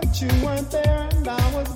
but you weren't there and I was